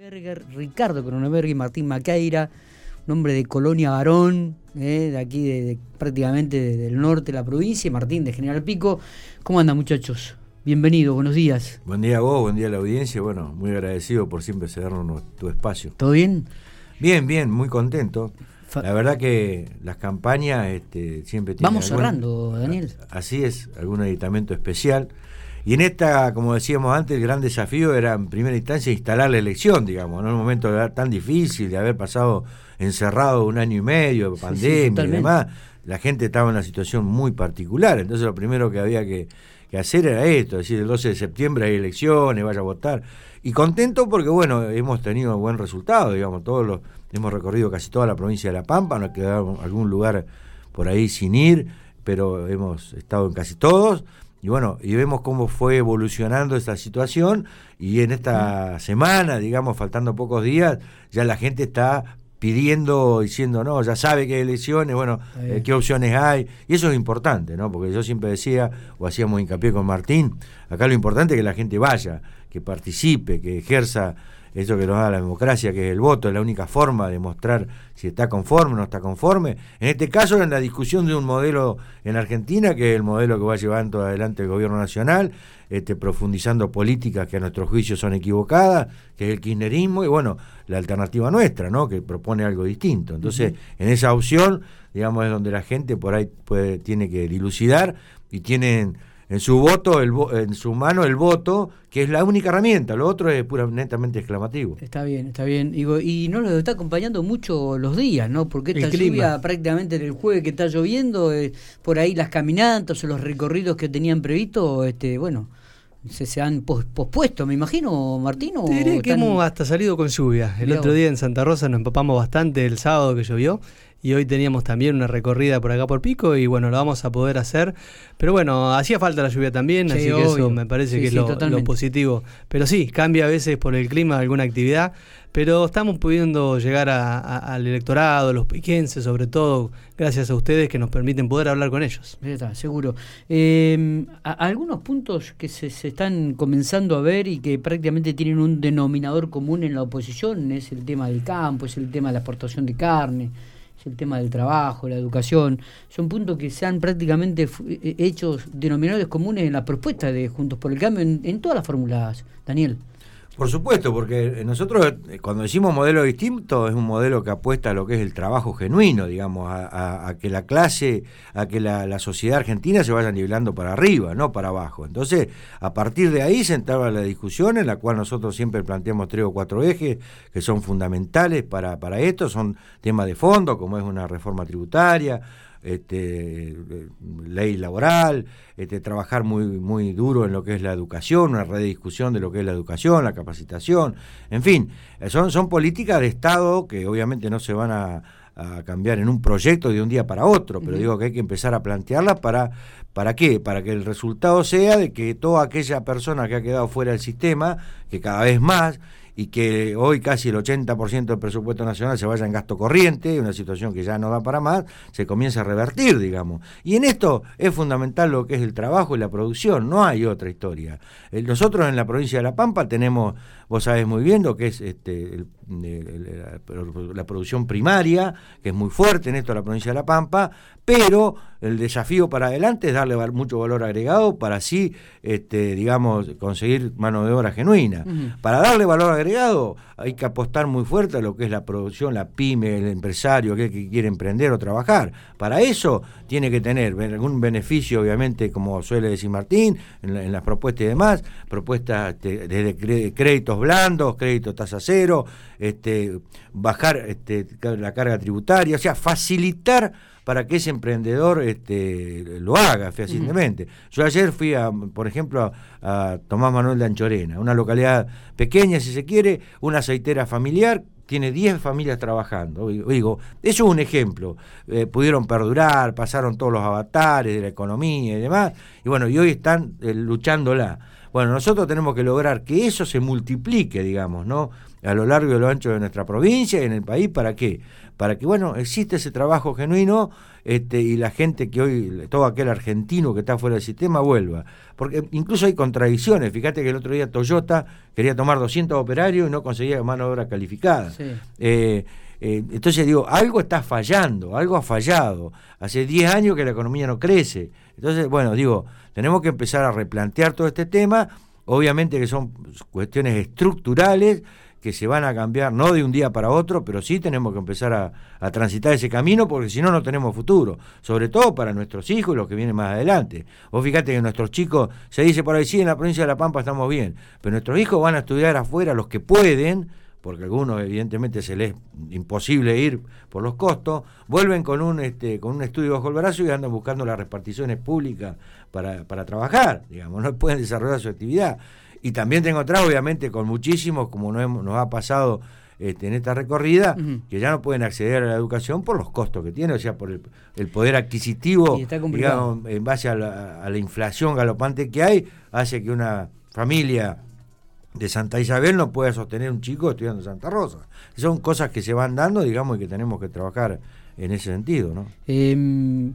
Ricardo Cronenberg y Martín Maqueira, un hombre de Colonia Varón, eh, de aquí de, prácticamente del norte de la provincia, Martín de General Pico. ¿Cómo andan muchachos? Bienvenido, buenos días. Buen día a vos, buen día a la audiencia. Bueno, muy agradecido por siempre cedernos tu espacio. ¿Todo bien? Bien, bien, muy contento. La verdad que las campañas este, siempre tienen. Vamos cerrando, Daniel. Así es, algún aditamento especial. Y en esta, como decíamos antes, el gran desafío era en primera instancia instalar la elección, digamos, en un momento tan difícil de haber pasado encerrado un año y medio, pandemia y demás. La gente estaba en una situación muy particular, entonces lo primero que había que, hacer era esto, es decir, el 12 de septiembre hay elecciones, vaya a votar. Y contento porque, bueno, hemos tenido buen resultado, digamos, todos los, hemos recorrido casi toda la provincia de La Pampa, nos quedado algún lugar por ahí sin ir, pero hemos estado en casi todos y bueno, y vemos cómo fue evolucionando esta situación y en esta semana, digamos, faltando pocos días, ya la gente está pidiendo, diciendo, no, ya sabe que hay elecciones, bueno, eh, qué opciones hay. Y eso es importante, ¿no? Porque yo siempre decía, o hacíamos hincapié con Martín, acá lo importante es que la gente vaya, que participe, que ejerza eso que nos da la democracia, que es el voto, es la única forma de mostrar si está conforme o no está conforme. En este caso, en la discusión de un modelo en Argentina, que es el modelo que va llevando adelante el gobierno nacional, este, profundizando políticas que a nuestro juicio son equivocadas, que es el kirchnerismo, y bueno, la alternativa nuestra, ¿no? que propone algo distinto. Entonces, en esa opción, digamos, es donde la gente por ahí puede, tiene que dilucidar y tienen en su voto, el, en su mano el voto, que es la única herramienta, lo otro es puramente exclamativo. Está bien, está bien. y no lo está acompañando mucho los días, ¿no? Porque esta lluvia prácticamente en el jueves que está lloviendo, eh, por ahí las caminatas o los recorridos que tenían previsto, este, bueno, se, se han pospuesto, me imagino, Martín. Te diré que hemos hasta salido con lluvia. El otro día en Santa Rosa nos empapamos bastante el sábado que llovió y hoy teníamos también una recorrida por acá por Pico y bueno, lo vamos a poder hacer. Pero bueno, hacía falta la lluvia también, así que eso me parece que es lo, positivo. Pero sí, cambia a veces por el clima alguna actividad, pero estamos pudiendo llegar al electorado, los piquenses sobre todo, gracias a ustedes que nos permiten poder hablar con ellos. Está, seguro. Eh, algunos puntos que se, se están comenzando a ver y que prácticamente tienen un denominador común en la oposición es el tema del campo, es el tema de la exportación de carne el tema del trabajo, la educación, son puntos que se han prácticamente eh, hecho denominadores comunes en la propuesta de Juntos por el Cambio en, en todas las fórmulas, Daniel. Por supuesto, porque nosotros eh, cuando decimos modelo distinto es un modelo que apuesta a lo que es el trabajo genuino, digamos, a, que la clase, a que la, sociedad argentina se vaya nivelando para arriba, no para abajo. Entonces, a partir de ahí se entraba la discusión en la cual nosotros siempre planteamos tres o cuatro ejes que son fundamentales para, para esto, son temas de fondo, como es una reforma tributaria, este, ley laboral, este, trabajar muy, muy duro en lo que es la educación, una rediscusión de lo que es la educación, la capacitación, en fin, son, son políticas de Estado que obviamente no se van a, cambiar en un proyecto de un día para otro, pero digo que hay que empezar a plantearlas para, ¿para qué? Para que el resultado sea de que toda aquella persona que ha quedado fuera del sistema, que cada vez más, y que hoy casi el 80% del presupuesto nacional se vaya en gasto corriente, una situación que ya no da para más, se comienza a revertir, digamos. Y en esto es fundamental lo que es el trabajo y la producción, no hay otra historia. Eh, nosotros en la provincia de La Pampa tenemos, vos sabés muy bien, lo que es este, la producción primaria, que es muy fuerte en esto de la provincia de La Pampa, pero el desafío para adelante es darle mucho valor agregado para así, este, digamos, conseguir mano de obra genuina. Para darle valor agregado hay que apostar muy fuerte a lo que es la producción, la pyme, el empresario que, quiere emprender o trabajar. Para eso tiene que tener algún beneficio, obviamente, como suele decir Martín, en, las propuestas y demás, propuestas este, desde créditos blandos, créditos tasa cero, este, bajar este, la carga tributaria, o sea, facilitar para que ese emprendedor este, lo haga fehacientemente. Yo ayer fui, a, por ejemplo, a, Tomás Manuel de Anchorena, una localidad pequeña, si se quiere, una aceitera familiar tiene 10 familias trabajando. Digo, eso es un ejemplo. Eh, pudieron perdurar, pasaron todos los avatares de la economía y demás, y bueno, y hoy están eh, luchándola. Bueno, nosotros tenemos que lograr que eso se multiplique, digamos, ¿no? A lo largo y lo ancho de nuestra provincia y en el país. ¿Para qué? Para que, bueno, existe ese trabajo genuino este, y la gente que hoy, todo aquel argentino que está fuera del sistema, vuelva. Porque incluso hay contradicciones. Fíjate que el otro día Toyota quería tomar 200 operarios y no conseguía mano de obra calificada. Eh, eh, entonces digo, algo está fallando, algo ha fallado. Hace 10 años que la economía no crece. Entonces, bueno, digo, tenemos que empezar a replantear todo este tema. Obviamente que son cuestiones estructurales que se van a cambiar, no de un día para otro, pero sí tenemos que empezar a, transitar ese camino porque si no, no tenemos futuro, sobre todo para nuestros hijos y los que vienen más adelante. Vos fíjate que nuestros chicos, se dice por ahí, sí, en la provincia de La Pampa estamos bien, pero nuestros hijos van a estudiar afuera, los que pueden, porque algunos evidentemente se les es imposible ir por los costos, vuelven con un este, con un estudio bajo el brazo y andan buscando las reparticiones públicas para, para trabajar, digamos, no pueden desarrollar su actividad. Y también tengo atrás, obviamente, con muchísimos, como nos, nos ha pasado este, en esta recorrida, que ya no pueden acceder a la educación por los costos que tiene, o sea, por el, poder adquisitivo, digamos, en base a la, inflación galopante que hay, hace que una familia de Santa Isabel no pueda sostener un chico estudiando en Santa Rosa. Son cosas que se van dando, digamos, y que tenemos que trabajar en ese sentido, ¿no? Em,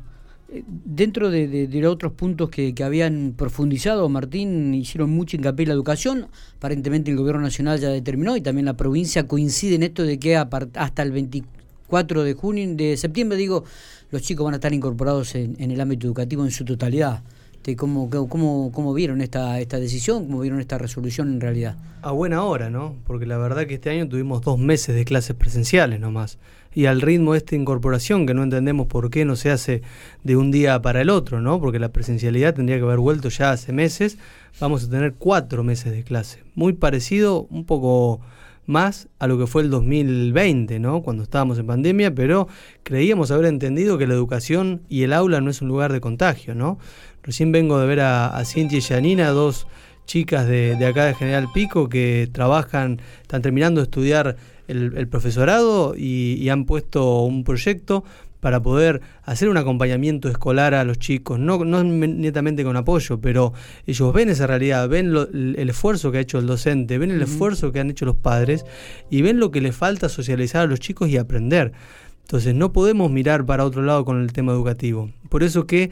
dentro de, los otros puntos que, habían profundizado, Martín, hicieron mucho hincapié en la educación. Aparentemente el gobierno nacional ya determinó y también la provincia coincide en esto de que hasta el 24 de junio, de septiembre, digo, los chicos van a estar incorporados en, el ámbito educativo en su totalidad. ¿Cómo, cómo, cómo vieron esta, esta decisión? ¿Cómo vieron esta resolución en realidad? A buena hora, ¿no? Porque la verdad que este año tuvimos dos meses de clases presenciales nomás y al ritmo de esta incorporación, que no entendemos por qué no se hace de un día para el otro, ¿no? Porque la presencialidad tendría que haber vuelto ya hace meses, vamos a tener cuatro meses de clase. Muy parecido, un poco más a lo que fue el 2020, ¿no? Cuando estábamos en pandemia, pero creíamos haber entendido que la educación y el aula no es un lugar de contagio, ¿no? Recién vengo de ver a, Cintia y Janina, dos chicas de, de acá de General Pico que trabajan, están terminando de estudiar el, profesorado y, han puesto un proyecto para poder hacer un acompañamiento escolar a los chicos, no, no netamente con apoyo, pero ellos ven esa realidad, ven el esfuerzo que ha hecho el docente, ven el esfuerzo que han hecho los padres y ven lo que les falta socializar a los chicos y aprender. Entonces no podemos mirar para otro lado con el tema educativo. Por eso que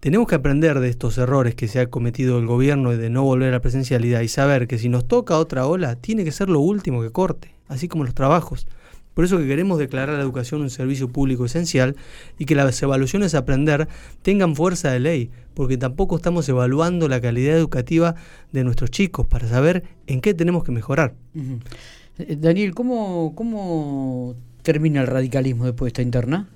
tenemos que aprender de estos errores que se ha cometido el gobierno de no volver a la presencialidad y saber que si nos toca otra ola, tiene que ser lo último que corte así como los trabajos. Por eso que queremos declarar la educación un servicio público esencial y que las evaluaciones a aprender tengan fuerza de ley, porque tampoco estamos evaluando la calidad educativa de nuestros chicos para saber en qué tenemos que mejorar. Eh, Daniel, ¿cómo, ¿cómo termina el radicalismo después de esta interna?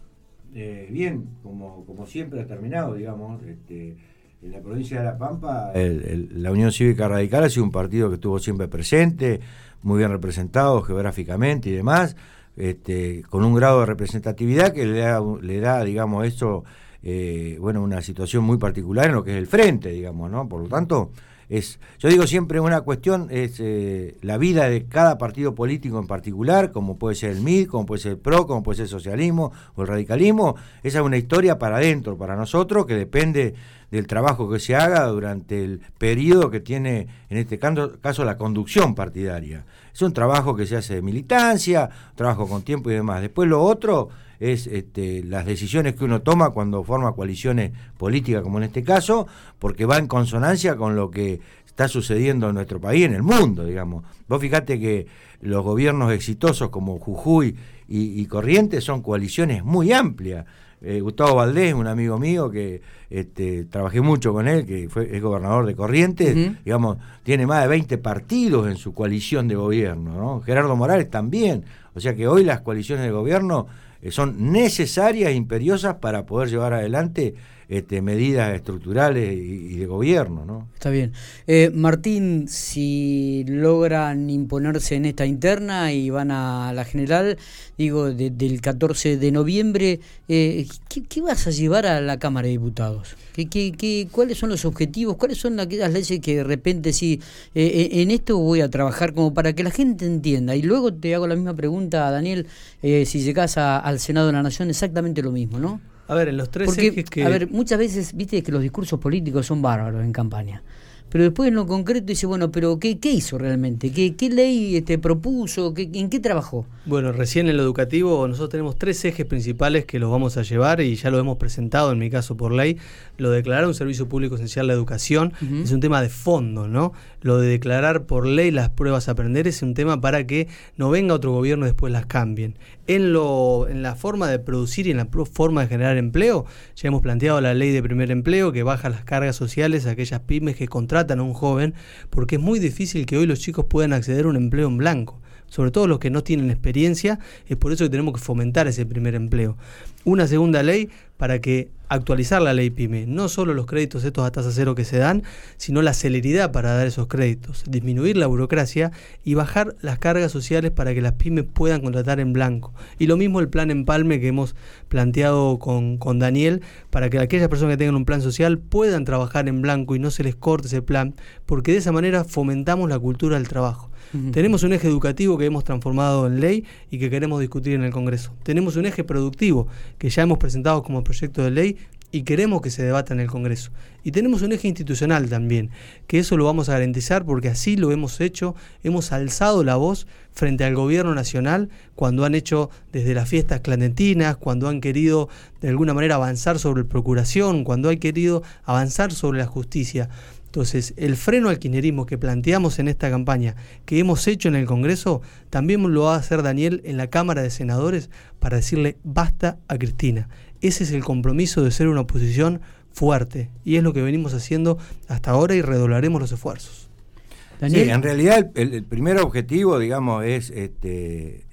Eh, bien, como, como siempre ha terminado, digamos. Este, en la provincia de La Pampa, la Unión Cívica Radical ha sido un partido que estuvo siempre presente muy bien representados geográficamente y demás, este, con un grado de representatividad que le da, le da digamos, eso, eh, bueno, una situación muy particular en lo que es el frente, digamos, ¿no? Por lo tanto, es, yo digo siempre una cuestión, es eh, la vida de cada partido político en particular, como puede ser el MID, como puede ser el PRO, como puede ser el socialismo o el radicalismo, esa es una historia para adentro, para nosotros, que depende del trabajo que se haga durante el periodo que tiene, en este caso, la conducción partidaria. Es un trabajo que se hace de militancia, trabajo con tiempo y demás. Después lo otro es este, las decisiones que uno toma cuando forma coaliciones políticas, como en este caso, porque va en consonancia con lo que está sucediendo en nuestro país, en el mundo, digamos. Vos fíjate que los gobiernos exitosos como Jujuy y, y Corrientes son coaliciones muy amplias. Eh, Gustavo Valdés, un amigo mío que este, trabajé mucho con él, que fue, es gobernador de Corrientes, digamos, tiene más de 20 partidos en su coalición de gobierno, ¿no? Gerardo Morales también. O sea que hoy las coaliciones de gobierno son necesarias e imperiosas para poder llevar adelante este, medidas estructurales y, de gobierno. ¿no? Está bien. Eh, Martín, si logran imponerse en esta interna y van a la general, digo, del 14 de noviembre, eh, ¿qué, vas a llevar a la Cámara de Diputados? ¿Qué, qué, cuáles son los objetivos? ¿Cuáles son aquellas leyes que de repente sí, eh, en esto voy a trabajar como para que la gente entienda? Y luego te hago la misma pregunta, Daniel, si llegas al Senado de la Nación, exactamente lo mismo, ¿no? A ver, en los tres Porque, A ver, muchas veces, viste que los discursos políticos son bárbaros en campaña. Pero después en lo concreto dice, bueno, pero ¿qué, qué hizo realmente? ¿Qué, qué ley este, propuso? ¿Qué, ¿En qué trabajó? Bueno, recién en lo educativo nosotros tenemos tres ejes principales que los vamos a llevar y ya lo hemos presentado en mi caso por ley. Lo de declarar un servicio público esencial la educación es un tema de fondo, ¿no? Lo de declarar por ley las pruebas a aprender es un tema para que no venga otro gobierno y después las cambien. En, lo, en la forma de producir y en la forma de generar empleo, ya hemos planteado la ley de primer empleo que baja las cargas sociales a aquellas pymes que contratan a un joven, porque es muy difícil que hoy los chicos puedan acceder a un empleo en blanco sobre todo los que no tienen experiencia, es por eso que tenemos que fomentar ese primer empleo. Una segunda ley para que actualizar la ley PYME, no solo los créditos estos a tasa cero que se dan, sino la celeridad para dar esos créditos, disminuir la burocracia y bajar las cargas sociales para que las pymes puedan contratar en blanco. Y lo mismo el plan Empalme que hemos planteado con, con Daniel, para que aquellas personas que tengan un plan social puedan trabajar en blanco y no se les corte ese plan, porque de esa manera fomentamos la cultura del trabajo. Tenemos un eje educativo que hemos transformado en ley y que queremos discutir en el Congreso. Tenemos un eje productivo que ya hemos presentado como proyecto de ley y queremos que se debata en el Congreso. Y tenemos un eje institucional también, que eso lo vamos a garantizar porque así lo hemos hecho, hemos alzado la voz frente al gobierno nacional cuando han hecho desde las fiestas clandestinas, cuando han querido de alguna manera avanzar sobre procuración, cuando han querido avanzar sobre la justicia. Entonces, el freno al kirchnerismo que planteamos en esta campaña, que hemos hecho en el Congreso, también lo va a hacer Daniel en la Cámara de Senadores para decirle basta a Cristina. Ese es el compromiso de ser una oposición fuerte y es lo que venimos haciendo hasta ahora y redoblaremos los esfuerzos. Sí, en realidad el, primer objetivo, digamos, es este,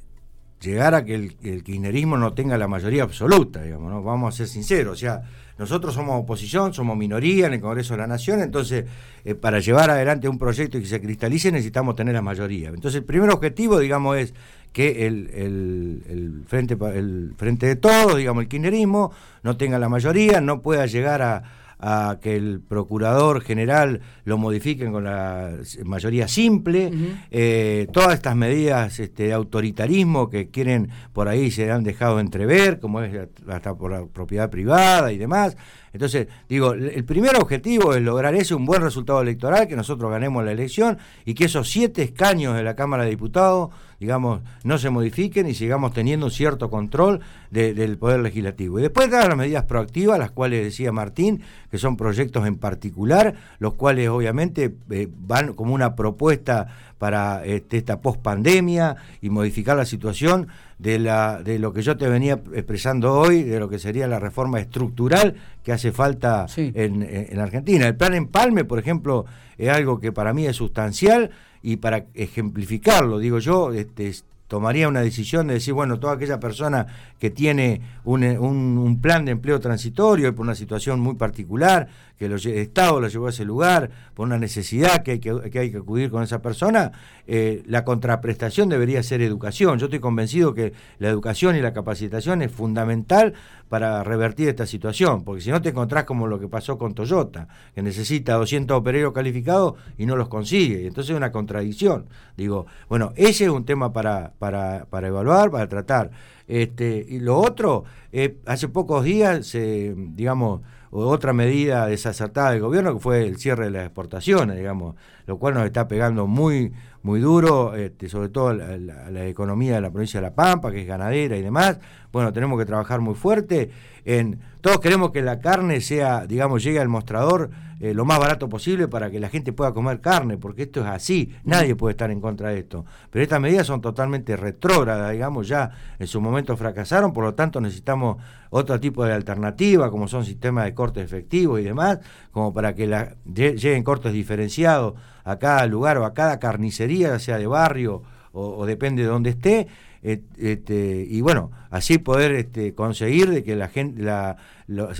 llegar a que el, el, kirchnerismo no tenga la mayoría absoluta, digamos, ¿no? Vamos a ser sinceros, o sea, nosotros somos oposición, somos minoría en el Congreso de la Nación, entonces eh, para llevar adelante un proyecto y que se cristalice necesitamos tener la mayoría. Entonces el primer objetivo, digamos, es que el, el, frente, el frente de todos, digamos, el kirchnerismo, no tenga la mayoría, no pueda llegar a a que el procurador general lo modifiquen con la mayoría simple, eh, todas estas medidas este, de autoritarismo que quieren por ahí se han dejado entrever, como es hasta por la propiedad privada y demás. Entonces, digo, el primer objetivo es lograr ese, un buen resultado electoral, que nosotros ganemos la elección y que esos siete escaños de la Cámara de Diputados, digamos, no se modifiquen y sigamos teniendo un cierto control del Poder Legislativo. Y después dar las medidas proactivas, las cuales decía Martín, que son proyectos en particular, los cuales obviamente eh, van como una propuesta para este, esta pospandemia y modificar la situación de, la, de lo que yo te venía expresando hoy, de lo que sería la reforma estructural que hace falta en, en, Argentina. El plan Empalme, por ejemplo, es algo que para mí es sustancial y para ejemplificarlo, digo yo, este, tomaría una decisión de decir, bueno, toda aquella persona que tiene un, un, plan de empleo transitorio por una situación muy particular, que el Estado lo llevó a ese lugar, por una necesidad que hay que, hay que acudir con esa persona, eh, la contraprestación debería ser educación. Yo estoy convencido que la educación y la capacitación es fundamental para revertir esta situación, porque si no te encontrás como lo que pasó con Toyota, que necesita 200 operarios calificados y no los consigue, y entonces es una contradicción. Digo, bueno, ese es un tema para, para, para evaluar, para tratar. Este, y lo otro, eh, hace pocos días, se, digamos, otra medida desacertada del gobierno que fue el cierre de las exportaciones, digamos, lo cual nos está pegando muy, muy duro, este, sobre todo la, economía de la provincia de La Pampa, que es ganadera y demás. Bueno, tenemos que trabajar muy fuerte. En, todos queremos que la carne sea, digamos, llegue al mostrador eh, lo más barato posible para que la gente pueda comer carne, porque esto es así, nadie puede estar en contra de esto. Pero estas medidas son totalmente retrógradas, digamos, ya en su momento fracasaron, por lo tanto necesitamos otro tipo de alternativa, como son sistemas de cortes efectivos y demás, como para que la, lleguen cortes diferenciados a cada lugar o a cada carnicería, sea de barrio o, depende de dónde esté, este, y bueno, así poder este, conseguir de que la gente, la,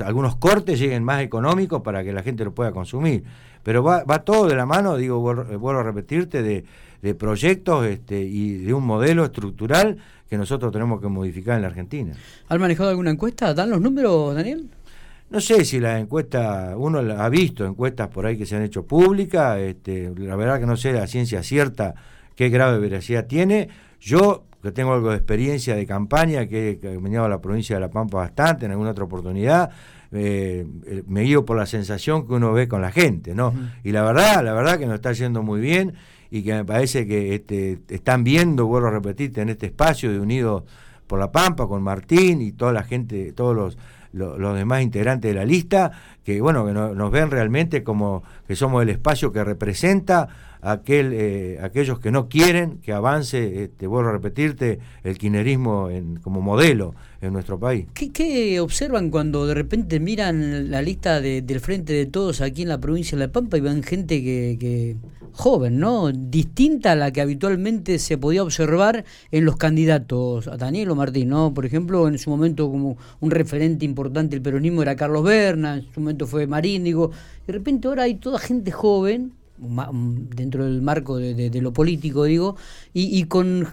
algunos cortes lleguen más económicos para que la gente lo pueda consumir. Pero va, va todo de la mano, digo, vuelvo a repetirte, de, de proyectos este, y de un modelo estructural que nosotros tenemos que modificar en la Argentina. ¿Han manejado alguna encuesta? ¿Dan los números, Daniel? No sé si la encuesta, uno ha visto encuestas por ahí que se han hecho públicas, este, la verdad que no sé la ciencia cierta qué grave veracidad tiene. Yo, que tengo algo de experiencia de campaña, que he venido a la provincia de La Pampa bastante, en alguna otra oportunidad, eh, eh, me guío por la sensación que uno ve con la gente, ¿no? Y la verdad, la verdad que nos está yendo muy bien y que me parece que este, están viendo, vuelvo a repetirte, en este espacio de Unidos por la Pampa, con Martín y toda la gente, todos los, los, demás integrantes de la lista, que bueno, que nos ven realmente como que somos el espacio que representa aquel, eh, aquellos que no quieren que avance, te vuelvo a repetirte, el quinerismo en, como modelo en nuestro país. ¿Qué, observan cuando de repente miran la lista del Frente de Todos aquí en la provincia de La Pampa y ven gente que, joven, ¿no? Distinta a la que habitualmente se podía observar en los candidatos, a Daniel o Martín, ¿no? Por ejemplo, en su momento como un referente importante del peronismo era Carlos Berna, en su momento fue Marín, digo, de repente ahora hay toda gente joven dentro del marco de, lo político, digo, y, con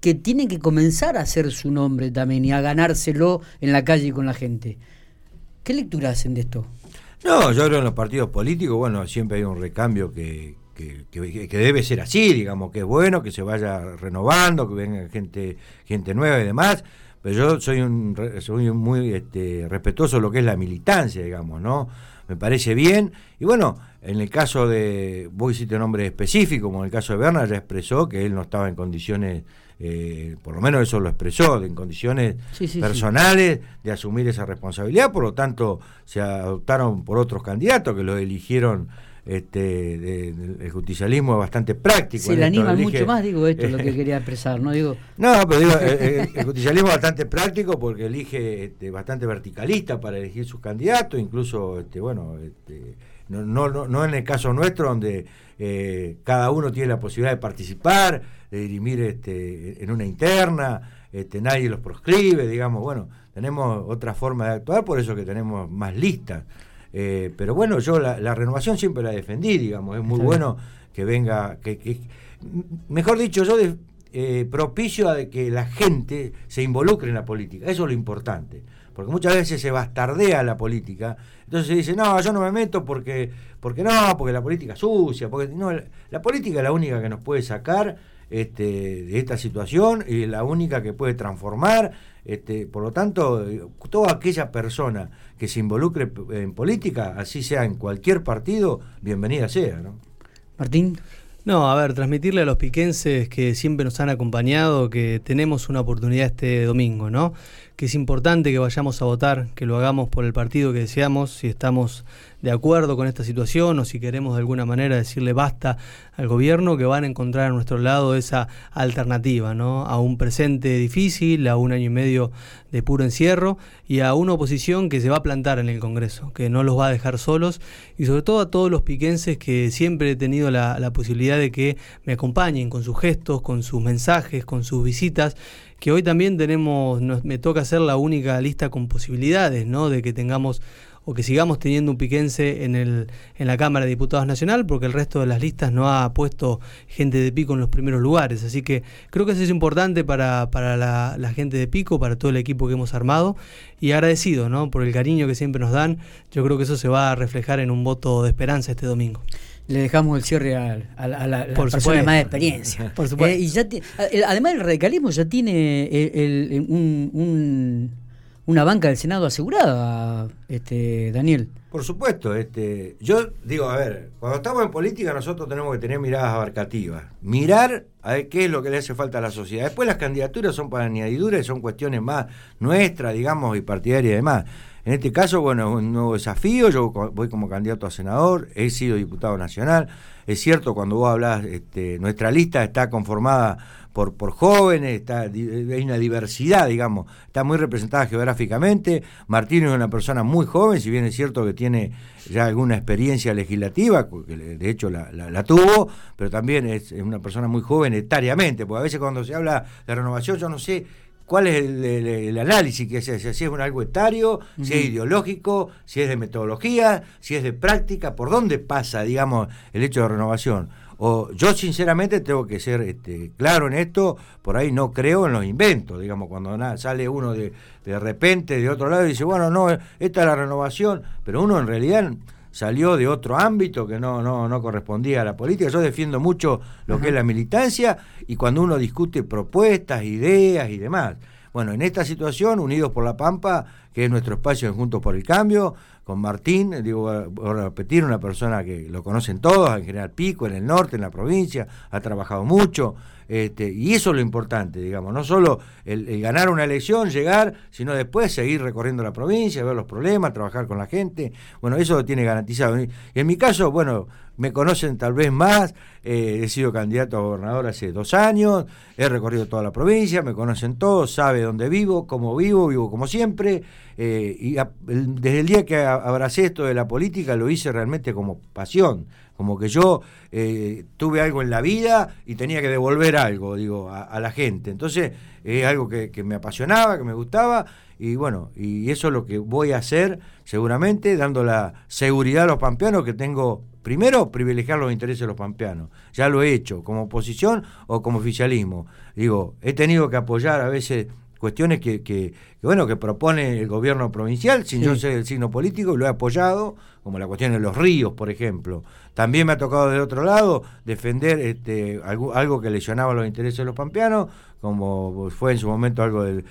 que tienen que comenzar a hacer su nombre también y a ganárselo en la calle con la gente. ¿Qué lectura hacen de esto? No, yo creo en los partidos políticos, bueno, siempre hay un recambio que, que, que, debe ser así, digamos, que es bueno, que se vaya renovando, que venga gente, gente nueva y demás, pero yo soy un soy muy este, respetuoso de lo que es la militancia, digamos, ¿no? Me parece bien, y bueno, en el caso de, vos hiciste nombre específico, como en el caso de Berna, ya expresó que él no estaba en condiciones, eh, por lo menos eso lo expresó, en condiciones personales de asumir esa responsabilidad, por lo tanto se adoptaron por otros candidatos que lo eligieron este, el justicialismo es bastante práctico. Se le animan mucho más, digo, esto es lo que quería expresar, ¿no? Digo... No, pero digo, eh, eh, el, justicialismo es bastante práctico porque elige este, bastante verticalista para elegir sus candidatos, incluso, este, bueno, este, no, no, no, en el caso nuestro, donde eh, cada uno tiene la posibilidad de participar, de dirimir este, en una interna, este, nadie los proscribe, digamos, bueno, tenemos otra forma de actuar, por eso que tenemos más listas. Eh, pero bueno, yo la, renovación siempre la defendí, digamos, es muy bueno que venga, que, mejor dicho, yo eh, propicio a que la gente se involucre en la política, eso es lo importante, porque muchas veces se bastardea la política, entonces se dice, no, yo no me meto porque, porque no, porque la política es sucia, porque no, la política es la única que nos puede sacar este, de esta situación y la única que puede transformar. Este, por lo tanto, toda aquella persona que se involucre en política, así sea en cualquier partido, bienvenida sea. ¿no? Martín. No, a ver, transmitirle a los piquenses que siempre nos han acompañado que tenemos una oportunidad este domingo, ¿no? Que es importante que vayamos a votar, que lo hagamos por el partido que deseamos, si estamos de acuerdo con esta situación o si queremos de alguna manera decirle basta al gobierno, que van a encontrar a nuestro lado esa alternativa, ¿no? A un presente difícil, a un año y medio de puro encierro y a una oposición que se va a plantar en el Congreso, que no los va a dejar solos y sobre todo a todos los piquenses que siempre he tenido la, la posibilidad de que me acompañen con sus gestos, con sus mensajes, con sus visitas que hoy también tenemos, me toca ser la única lista con posibilidades, ¿no? De que tengamos o que sigamos teniendo un piquense en, el, en la Cámara de Diputados Nacional, porque el resto de las listas no ha puesto gente de Pico en los primeros lugares. Así que creo que eso es importante para, para la, la, gente de Pico, para todo el equipo que hemos armado, y agradecido ¿no? por el cariño que siempre nos dan. Yo creo que eso se va a reflejar en un voto de esperanza este domingo le dejamos el cierre a, la, persona más de experiencia. Por supuesto. Eh, y ya además el radicalismo ya tiene el, un, una banca del Senado asegurada, este Daniel. Por supuesto, este, yo digo, a ver, cuando estamos en política nosotros tenemos que tener miradas abarcativas, mirar a ver qué es lo que le hace falta a la sociedad. Después las candidaturas son para añadiduras y son cuestiones más nuestras, digamos, y partidarias y demás. En este caso, bueno, es un nuevo desafío, yo voy como candidato a senador, he sido diputado nacional, es cierto, cuando vos hablas, este, nuestra lista está conformada por, jóvenes, está, hay una diversidad, digamos, está muy representada geográficamente, Martín es una persona muy joven, si bien es cierto que tiene ya alguna experiencia legislativa, que de hecho la, tuvo, pero también es una persona muy joven etariamente, porque a veces cuando se habla de renovación yo no sé cuál es el, análisis que se hace, si es un algo etario, si es ideológico, si es de metodología, si es de práctica, por dónde pasa, digamos, el hecho de renovación. O yo sinceramente tengo que ser este, claro en esto, por ahí no creo en los inventos, digamos, cuando sale uno de, de repente de otro lado y dice, bueno, no, esta es la renovación, pero uno en realidad salió de otro ámbito que no, no, no correspondía a la política. Yo defiendo mucho lo que es la militancia y cuando uno discute propuestas, ideas y demás. Bueno, en esta situación, Unidos por la Pampa, que es nuestro espacio en Juntos por el Cambio, con Martín, digo, voy a repetir, una persona que lo conocen todos, en General Pico, en el norte, en la provincia, ha trabajado mucho, este, y eso es lo importante, digamos, no solo el, ganar una elección, llegar, sino después seguir recorriendo la provincia, ver los problemas, trabajar con la gente, bueno, eso lo tiene garantizado. Y en mi caso, bueno, me conocen tal vez más, eh, he sido candidato a gobernador hace dos años, he recorrido toda la provincia, me conocen todos, sabe dónde vivo, cómo vivo, vivo como siempre, eh, y desde el día que abracé esto de la política lo hice realmente como pasión, como que yo eh, tuve algo en la vida y tenía que devolver algo, digo, a, la gente. Entonces es algo que, que me apasionaba, que me gustaba, y bueno, y eso es lo que voy a hacer seguramente, dando la seguridad a los pampeanos que tengo primero, privilegiar los intereses de los pampeanos. Ya lo he hecho, como oposición o como oficialismo. Digo, he tenido que apoyar a veces cuestiones que, que, bueno que propone el gobierno provincial sin yo ser el signo político y lo he apoyado como la cuestión de los ríos por ejemplo también me ha tocado de otro lado defender este algo, algo que lesionaba los intereses de los pampeanos como fue en su momento algo del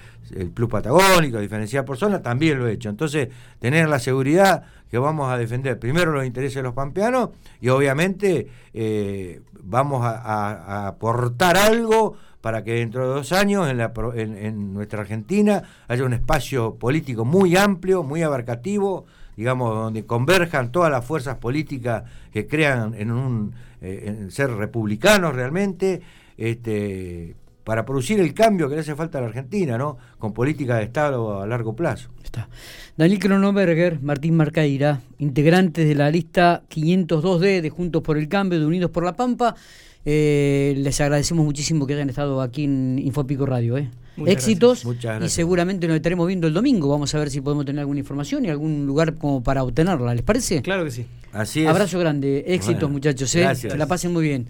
plus patagónico diferenciar por zona también lo he hecho. Entonces tener la seguridad que vamos a defender primero los intereses de los pampeanos y obviamente eh, vamos a aportar algo para que dentro de dos años en, la, en, nuestra Argentina haya un espacio político muy amplio, muy abarcativo, digamos, donde converjan todas las fuerzas políticas que crean en un eh, ser republicanos realmente, este, para producir el cambio que le hace falta a la Argentina, ¿no? Con política de Estado a largo plazo. Está. Daniel Cronoberger, Martín Marcaira, integrantes de la lista 502D de Juntos por el Cambio, de Unidos por la Pampa. Eh, les agradecemos muchísimo que hayan estado aquí en Infopico Radio. ¿eh? Éxitos y seguramente nos estaremos viendo el domingo. Vamos a ver si podemos tener alguna información y algún lugar como para obtenerla. ¿Les parece? Claro que sí. Así es. Abrazo grande. Éxitos, muchachos. ¿eh? La pasen muy bien.